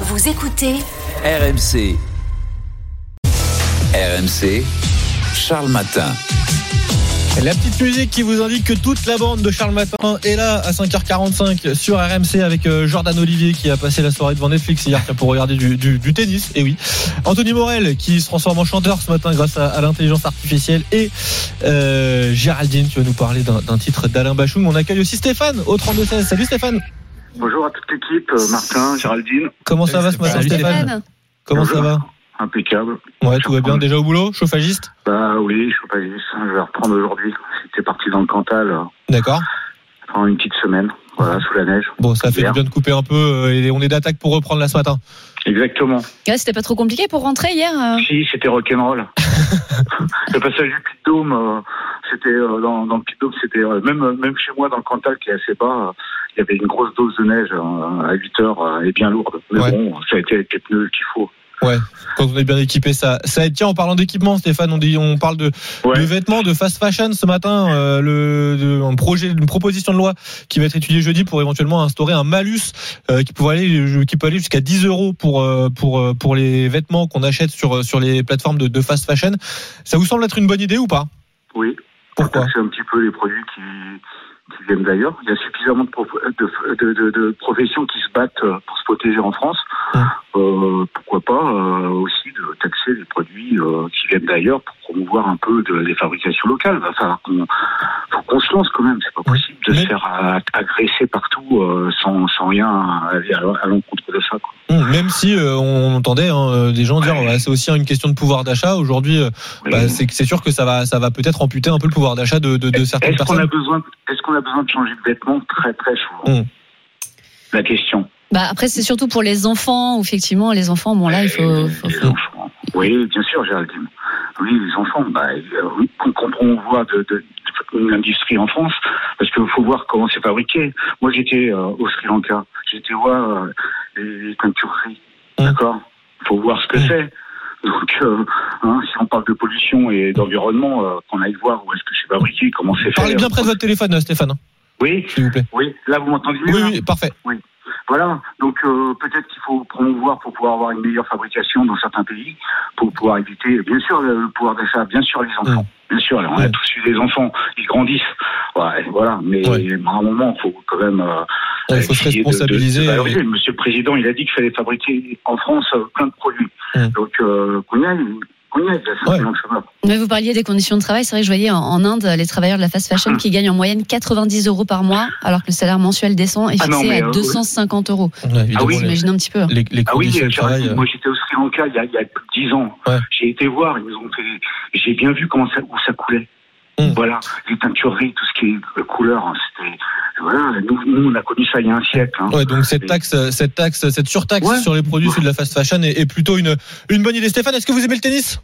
Vous écoutez RMC. RMC, Charles Matin. La petite musique qui vous indique que toute la bande de Charles Matin est là à 5h45 sur RMC avec euh, Jordan Olivier qui a passé la soirée devant Netflix hier pour regarder du, du- du tennis. Et oui. Anthony Morel qui se transforme en chanteur ce matin grâce à, à l'intelligence artificielle. Et euh, Géraldine, tu vas nous parler d'un d'un titre d'Alain Bachung. On accueille aussi Stéphane au 32-16. Salut Stéphane. Bonjour à toute l'équipe, euh, Martin, Géraldine, Comment ça va ce matin Stéphane. Comment ça va impeccable. Ouais, tout va bien déjà au boulot Chauffagiste Bah oui, pas juste, je vais reprendre aujourd'hui. J'étais parti dans le Cantal euh, D'accord. pendant une petite semaine, voilà, sous la neige. Bon, ça fait du bien de couper un peu euh, et on est d'attaque pour reprendre là ce matin. Exactement. Ouais, C'était pas trop compliqué pour rentrer hier euh Si, c'était rock'n'roll. le passage du Puy de Dôme, euh, c'était euh, dans, dans le Puy de Dôme, c'était même même chez moi dans le Cantal qui est assez bas, il y avait une grosse dose de neige euh, à 8 heures euh, et bien lourde. Mais Ouais. bon, ça a été avec les pneus qu'il faut. Ouais, quand on est bien équipé, ça, ça aide. Tiens, en parlant d'équipement, Stéphane, on dit, on parle de, Ouais. de vêtements, de fast fashion ce matin, euh, le, de- un projet, une proposition de loi qui va être étudiée jeudi pour éventuellement instaurer un malus euh, qui peut aller, qui peut aller jusqu'à 10 euros pour euh, pour pour les vêtements qu'on achète sur sur les plateformes de, de fast fashion. Ça vous semble être une bonne idée ou pas? Oui. Pourquoi? C'est un petit peu les produits qui, viennent d'ailleurs. Il y a suffisamment de, pro- de, de, de- de professions qui se battent euh, pour se protéger en France. Euh, pourquoi pas euh, aussi de taxer les produits euh, qui viennent d'ailleurs pour promouvoir un peu les fabrications locales. Va falloir qu'on faut qu'on se lance quand même. C'est pas possible de se faire agresser partout sans, sans rien aller à, l'encontre de ça. Quoi. Même si on entendait hein, des gens dire ouais, c'est aussi une question de pouvoir d'achat. Aujourd'hui, bah, c'est c'est sûr que ça va ça va peut-être amputer un peu le pouvoir d'achat de, de, de certaines personnes. a besoin qu'on a besoin de changer de vêtements très très souvent Hum. La question. Bah après c'est surtout pour les enfants où effectivement les enfants bon là il faut, faut- Les enfants. Oui, bien sûr, Géraldine. Oui, les enfants, bah, euh, oui, qu'on qu'on voit de, de, de l'industrie en France, parce qu'il faut voir comment c'est fabriqué. Moi, j'étais euh, au Sri Lanka, j'étais voir euh, les, les teintureries, Hum. d'accord? Faut voir ce que Hum. c'est. Donc, euh, hein, si on parle de pollution et d'environnement, euh, qu'on aille voir où est-ce que c'est fabriqué, comment c'est fait. Parlez bien près de votre téléphone, euh, Stéphane, hein, Oui, s'il vous plaît. oui. Là, vous m'entendez bien Oui, là oui, parfait. Voilà, donc euh, peut-être qu'il faut promouvoir pour pouvoir avoir une meilleure fabrication dans certains pays, pour pouvoir éviter, bien sûr, le pouvoir d'achat, bien sûr, les enfants. Bien sûr, on a tous eu des enfants, ils grandissent. Ouais, voilà, mais Ouais. à un moment, il faut quand même. euh, il faut se essayer de- de- responsabiliser. de. Monsieur le Président, il a dit qu'il fallait fabriquer en France euh, plein de produits. Donc, euh, ça va. Mais vous parliez des conditions de travail, c'est vrai que je voyais en, en Inde les travailleurs de la fast fashion qui gagnent en moyenne 90 euros par mois alors que le salaire mensuel descend est Ah non, fixé à euh, 250 euros. Ouais, évidemment, Ah oui, imaginez un petit peu. les, les Ah oui, travail. euh, moi j'étais au Sri Lanka il y a, il y a plus de 10 ans. Ouais. J'ai été voir, ils ont fait. J'ai bien vu comment ça, où ça coulait. Mm. Voilà, les teintureries, tout ce qui est euh, couleur, hein, c'était. Voilà, nous, nous, on a connu ça il y a un siècle. Hein. Ouais, donc cette taxe, euh, cette taxe, cette surtaxe Ouais. sur les produits issus de la fast fashion est, est plutôt une, une bonne idée. Stéphane, est-ce que vous aimez le tennis?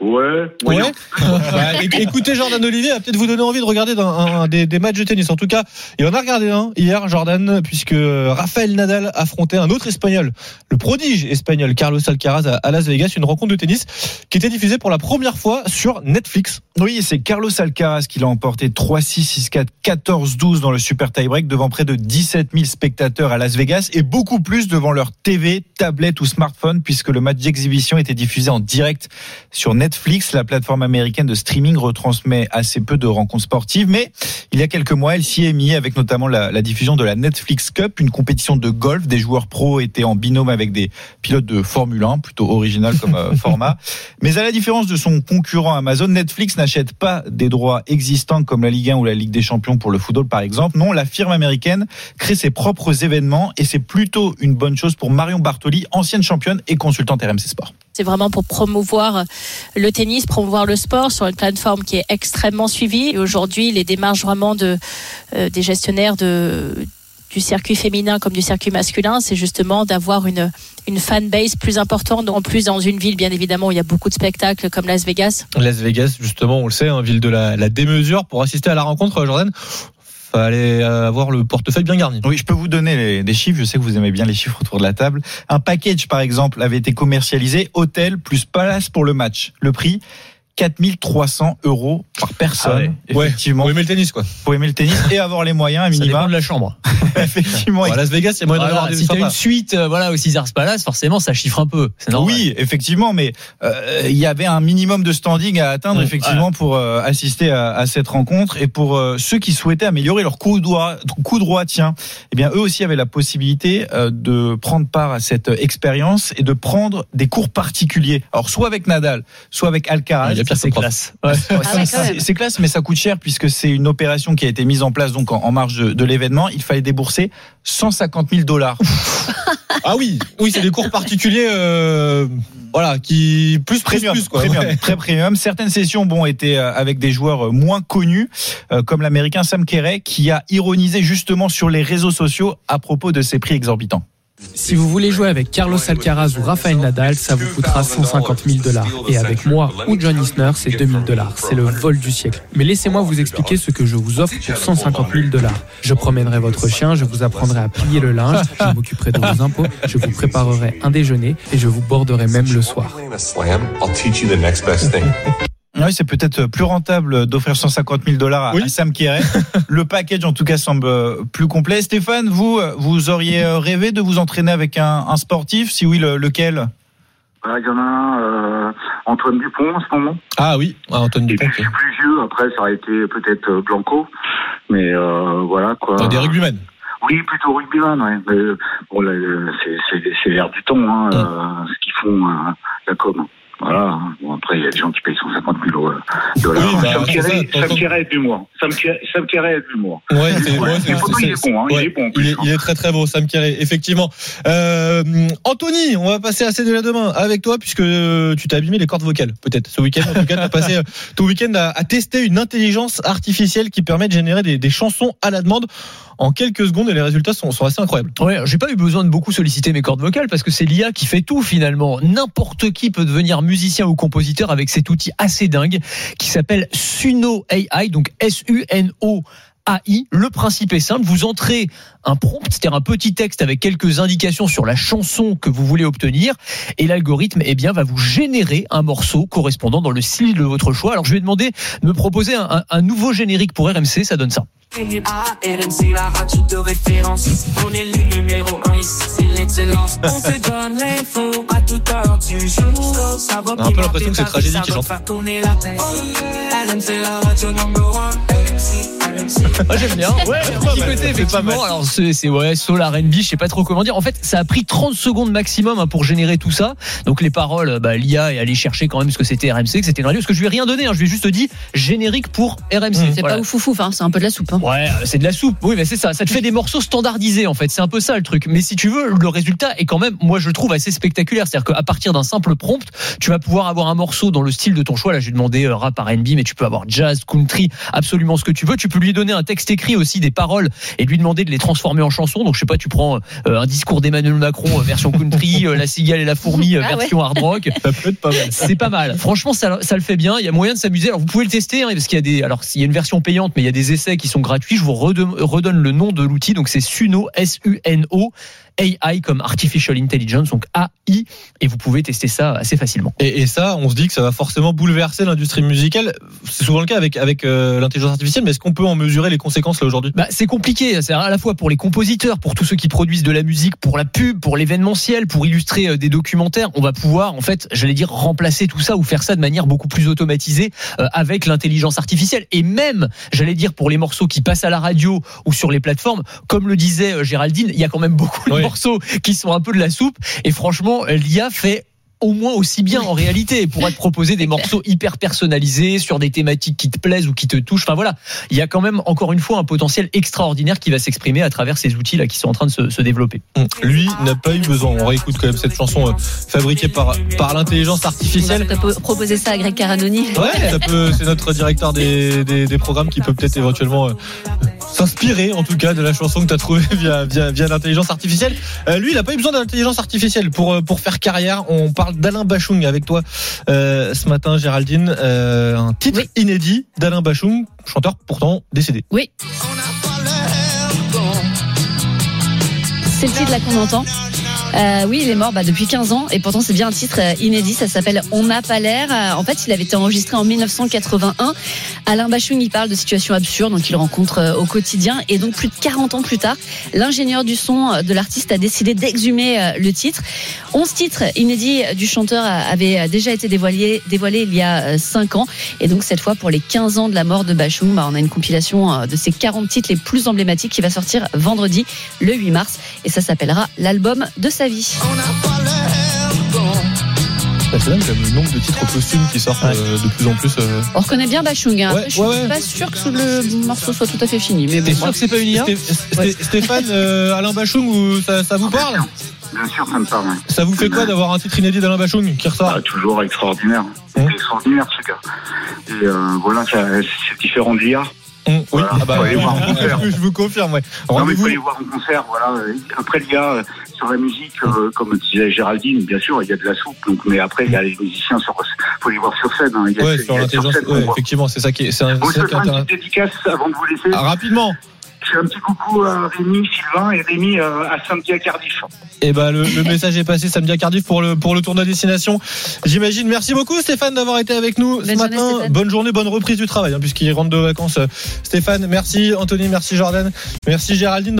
Ouais, ouais. Bah, éc- écoutez, Jordan Olivier va peut-être vous donner envie de regarder dans un, un des, des matchs de tennis. En tout cas, il en a regardé un hier, Jordan, puisque Rafael Nadal affrontait un autre Espagnol, le prodige espagnol Carlos Alcaraz à, à Las Vegas, une rencontre de tennis qui était diffusée pour la première fois sur Netflix. Oui, c'est Carlos Alcaraz qui l'a emporté 3-6, 6-4, 14-12 dans le super tie-break devant près de 17 000 spectateurs à Las Vegas et beaucoup plus devant leur TV, tablette ou smartphone puisque le match d'exhibition était diffusé en direct sur Netflix. La plateforme américaine de streaming retransmet assez peu de rencontres sportives, mais il y a quelques mois, elle s'y est mise avec notamment la, la diffusion de la Netflix Cup, une compétition de golf. Des joueurs pros étaient en binôme avec des pilotes de Formule 1, plutôt original comme euh, format. Mais à la différence de son concurrent Amazon, Netflix n'achète pas des droits existants comme la Ligue 1 ou la Ligue des Champions pour le football par exemple. Non, la firme américaine crée ses propres événements et c'est plutôt une bonne chose pour Marion Bartoli, ancienne championne et consultante RMC Sport. C'est vraiment pour promouvoir le tennis, promouvoir le sport sur une plateforme qui est extrêmement suivie. Aujourd'hui, les démarches vraiment de, euh, des gestionnaires de, du circuit féminin comme du circuit masculin, c'est justement d'avoir une, une fanbase plus importante. En plus, dans une ville, bien évidemment, où il y a beaucoup de spectacles comme Las Vegas. Las Vegas, justement, on le sait, hein, ville de la, la démesure. Pour assister à la rencontre, Jordan, fallait euh, avoir le portefeuille bien garni. Oui, je peux vous donner des chiffres. Je sais que vous aimez bien les chiffres autour de la table. Un package, par exemple, avait été commercialisé hôtel plus palace pour le match. Le prix 4300 euros par personne. Ouais. Effectivement, Pour aimer le tennis, quoi. pour aimer le tennis et avoir les moyens, à Ça dépend minima. de la chambre. Effectivement. Bon, à Las Vegas, il y a moyen Voilà, avoir des si t'as une suite, euh, voilà, au Caesars Palace, forcément, ça chiffre un peu. C'est normal. Oui, effectivement, mais euh, il y avait un minimum de standing à atteindre Mmh, effectivement pour euh, assister à, à cette rencontre et pour euh, ceux qui souhaitaient améliorer leur coup droit, coup droit, tiens, eh bien eux aussi avaient la possibilité euh, de prendre part à cette expérience et de prendre des cours particuliers. Alors soit avec Nadal, soit avec Alcaraz. Il y a pire c'est classe. Ouais. Ah ouais, C'est- c'est classe, mais ça coûte cher puisque c'est une opération qui a été mise en place donc en, en marge de, de l'événement. Il fallait débourser 150 000 dollars. Ah oui, oui, c'est des cours particuliers, euh, voilà, qui plus Premium, plus quoi. premium, Ouais. très premium. Certaines sessions, bon, étaient euh, avec des joueurs euh, moins connus, euh, comme l'américain Sam Kerray, qui a ironisé justement sur les réseaux sociaux à propos de ces prix exorbitants. Si vous voulez jouer avec Carlos Alcaraz ou Rafael Nadal, ça vous coûtera 150 000 dollars. Et avec moi ou John Isner, c'est 2000 dollars. C'est le vol du siècle. Mais laissez-moi vous expliquer ce que je vous offre pour 150 000 dollars. Je promènerai votre chien, je vous apprendrai à plier le linge, je m'occuperai de vos impôts, je vous préparerai un déjeuner et je vous borderai même le soir. Oui, c'est peut-être plus rentable d'offrir 150 000 dollars à, Oui. à Sam Kerray. le package, en tout cas, semble euh, plus complet. Stéphane, vous, euh, vous auriez euh, rêvé de vous entraîner avec un, un sportif? Si oui, le- lequel? Ah, Il y en a un, euh, Antoine Dupont en ce moment. Ah oui, ah, Antoine Dupont. puis je suis plus vieux, après ça aurait été peut-être Blanco. Mais euh, voilà quoi. Dans des rugbymen. Oui, plutôt rugbyman, ouais. Mais, bon, là, c'est- l'air du temps, hein, Ouais. euh, ce qu'ils font, euh, la com. Voilà. Bon, après, il y a des gens qui payent 150 000 euh, dollars. Oui, bah, ça, Sam t'entends- Kerray a de l'humour. Sam Kerray Sam Kerray a de l'humour. Ouais, c'est, Ouais, il est bon, hein, il ouais, est bon, en il plus, est, hein. il est très très bon, Sam Kerray, effectivement. Euh, Anthony, on va passer assez de la demain avec toi puisque tu t'as abîmé les cordes vocales, peut-être ce week-end. En tout cas, tu as passé euh, ton week-end à, à tester une intelligence artificielle qui permet de générer des, des chansons à la demande en quelques secondes et les résultats sont, sont assez incroyables. Ouais, j'ai pas eu besoin de beaucoup solliciter mes cordes vocales parce que c'est l'IA qui fait tout finalement. N'importe qui peut devenir musicien ou compositeur avec cet outil assez dingue qui s'appelle Suno AI, donc S-U-N-O. AI. Le principe est simple, vous entrez un prompt, c'est-à-dire un petit texte avec quelques indications sur la chanson que vous voulez obtenir, et l'algorithme eh bien, va vous générer un morceau correspondant dans le style de votre choix. Alors je vais demander de me proposer un, nouveau générique pour RMC, ça donne ça. RMC, la radio de référence. On est le numéro 1 ici, c'est l'excellence. On te donne l'info à toute heure du jour. Ça va a un peu l'impression que c'est Tragédie qui chante. faire tourner la tête. RMC, la radio number 1. Moi j'aime bien. Ouais, un petit côté effectivement. Alors c'est c'est ouais, soul R&B, je sais pas trop comment dire. En fait, ça a pris 30 secondes maximum hein, pour générer tout ça. Donc les paroles, bah, l'IA est allé chercher quand même ce que c'était RMC, que c'était une radio. Parce que je lui ai rien donné. Hein, je lui ai juste dit générique pour RMC. C'est Voilà. pas ouf ouf, hein, c'est un peu de la soupe. hein. Ouais, euh, c'est de la soupe. Oui, mais c'est ça. Ça te fait des morceaux standardisés en fait. C'est un peu ça le truc. Mais si tu veux, le résultat est quand même, moi je trouve assez spectaculaire. C'est-à-dire qu'à partir d'un simple prompt, tu vas pouvoir avoir un morceau dans le style de ton choix. Là, j'ai demandé euh, rap R&B, mais tu peux avoir jazz, country, absolument ce que tu veux. Tu peux lui donner un texte écrit aussi, des paroles, et lui demander de les transformer en chansons. Donc je sais pas, tu prends euh, un discours d'Emmanuel Macron euh, version country, euh, la cigale et la fourmi Ah ouais. version hard rock. Ça peut être pas mal. C'est pas mal. Franchement, ça, ça le fait bien. Il y a moyen de s'amuser. Alors, vous pouvez le tester, hein, parce qu'il y a des, alors, il y a une version payante, mais il y a des essais qui sont gratuits. Je vous redonne, redonne le nom de l'outil. Donc, c'est Suno, S-U-N-O, AI comme Artificial Intelligence, donc AI, et vous pouvez tester ça assez facilement. Et, et ça, on se dit que ça va forcément bouleverser l'industrie musicale. C'est souvent le cas avec, avec euh, l'intelligence artificielle, mais est-ce qu'on peut en mesurer les conséquences là aujourd'hui? Bah, c'est compliqué. C'est à la fois pour les compositeurs, pour tous ceux qui produisent de la musique, pour la pub, pour l'événementiel, pour illustrer euh, des documentaires. On va pouvoir, en fait, j'allais dire, remplacer tout ça ou faire ça de manière beaucoup plus automatisée euh, avec l'intelligence artificielle. Et même, j'allais dire, pour les morceaux qui passent à la radio ou sur les plateformes, comme le disait Géraldine, il y a quand même beaucoup de Oui. Morceaux qui sont un peu de la soupe. Et franchement, l'IA fait au moins aussi bien en réalité pour te proposer des morceaux hyper personnalisés sur des thématiques qui te plaisent ou qui te touchent. Enfin voilà, il y a quand même encore une fois un potentiel extraordinaire qui va s'exprimer à travers ces outils là qui sont en train de se, se développer. Lui n'a pas eu besoin. On réécoute quand même cette chanson euh, fabriquée par, par l'intelligence On artificielle. va peut- proposer ça à Greg Caranoni. Ouais, ça peut, c'est notre directeur des, des, des programmes qui peut peut-être éventuellement euh, s'inspirer, en tout cas, de la chanson que tu as trouvée via, via, via l'intelligence artificielle. Euh, lui, il n'a pas eu besoin d'intelligence artificielle pour, euh, pour faire carrière. On parle d'Alain Bachung avec toi euh, ce matin, Géraldine. Euh, un titre Oui. inédit d'Alain Bachung, chanteur pourtant décédé. Oui. C'est le titre là qu'on entend. Euh, oui, il est mort bah, depuis 15 ans et pourtant c'est bien un titre euh, inédit. Ça s'appelle On n'a pas l'air. Euh, En fait, il avait été enregistré en 1981. Alain Bachung y parle de situations absurdes donc il rencontre au quotidien et donc plus de 40 ans plus tard, l'ingénieur du son de l'artiste a décidé d'exhumer le titre. 11 titres inédits du chanteur avaient déjà été dévoilés, il y a 5 ans et donc cette fois pour les 15 ans de la mort de Bachung, bah, on a une compilation de ces 40 titres les plus emblématiques qui va sortir vendredi le 8 mars et ça s'appellera l'album de sa vie. C'est dingue, le nombre de titres posthumes qui sortent euh, de plus en plus. euh. On reconnaît bien Bachung. Hein. Ouais, Après, je suis ouais, pas sûr que le morceau soit tout à fait fini. Mais bon, T'es moi, sûr que c'est pas une IA Ouais. Stéphane, euh, Alain Bachung, ça, ça vous parle? Bien sûr, ça me parle. Ça vous fait quoi d'avoir un titre inédit d'Alain Bachung qui ressort? Ah, toujours extraordinaire. Hein Extraordinaire, ce gars. Et euh, voilà, c'est différent d'IA. Hum, Oui, Voilà, ah bah, faut aller oui, voir en concert. je vous confirme. Ouais. Non, mais il Rendez-vous. faut aller voir en concert, voilà. Après, il y a, euh, sur la musique, euh, comme disait Géraldine, bien sûr, il y a de la soupe, donc, mais après, il y a les musiciens sur, faut les voir sur scène, hein. Il il y sur l'intelligence. Ouais, effectivement, c'est ça qui est, c'est un- Bon, ça qui est une dédicace avant de vous laisser. Ah, rapidement. Je fais un petit coucou à Rémi, Sylvain et Rémi euh, à samedi à Cardiff. Et ben le, le message est passé samedi à Cardiff pour le pour le tournoi destination. J'imagine. Merci beaucoup Stéphane d'avoir été avec nous ce Bonne journée, matin. Stéphane. Bonne journée, bonne reprise du travail hein, puisqu'il rentre de vacances. Stéphane, merci Anthony, merci Jordan, merci Géraldine.